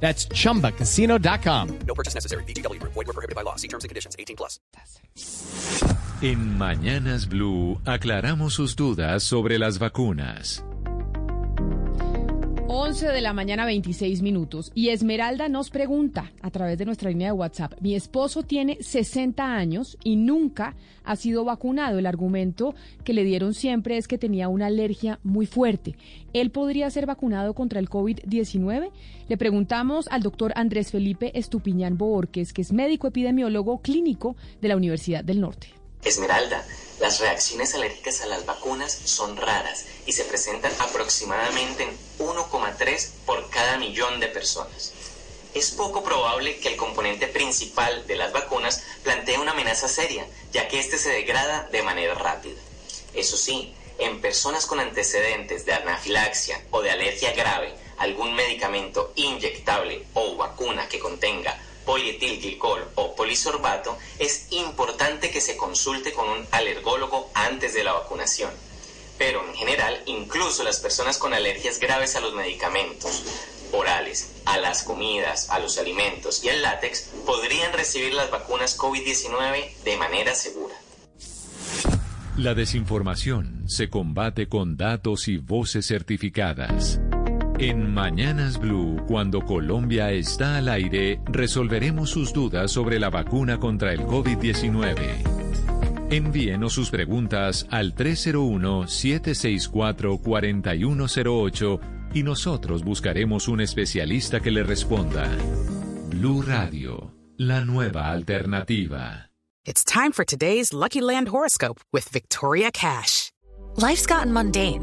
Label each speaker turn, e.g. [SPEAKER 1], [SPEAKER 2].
[SPEAKER 1] That's chumbacasino.com.
[SPEAKER 2] No purchase necessary. BGW. Void were prohibited by law. See terms and conditions. 18 plus.
[SPEAKER 3] En Mañanas Blue aclaramos sus dudas sobre las vacunas.
[SPEAKER 4] 11 de la mañana 26 minutos y Esmeralda nos pregunta a través de nuestra línea de WhatsApp, mi esposo tiene 60 años y nunca ha sido vacunado. El argumento que le dieron siempre es que tenía una alergia muy fuerte. ¿Él podría ser vacunado contra el COVID-19? Le preguntamos al doctor Andrés Felipe Estupiñán Boorques, que es médico epidemiólogo clínico de la Universidad del Norte.
[SPEAKER 5] Esmeralda, las reacciones alérgicas a las vacunas son raras y se presentan aproximadamente en 1,3 por cada millón de personas. Es poco probable que el componente principal de las vacunas plantee una amenaza seria, ya que éste se degrada de manera rápida. Eso sí, en personas con antecedentes de anafilaxia o de alergia grave, algún medicamento inyectable o vacuna que contenga polietilglicol o polisorbato, es importante que se consulte con un alergólogo antes de la vacunación. Pero en general, incluso las personas con alergias graves a los medicamentos orales, a las comidas, a los alimentos y al látex podrían recibir las vacunas COVID-19 de manera segura.
[SPEAKER 3] La desinformación se combate con datos y voces certificadas. En Mañanas Blue, cuando Colombia está al aire, resolveremos sus dudas sobre la vacuna contra el COVID-19. Envíenos sus preguntas al 301-764-4108 y nosotros buscaremos un especialista que le responda. Blue Radio, la nueva alternativa.
[SPEAKER 6] It's time for today's Lucky Land horoscope with Victoria Cash.
[SPEAKER 7] Life's gotten mundane,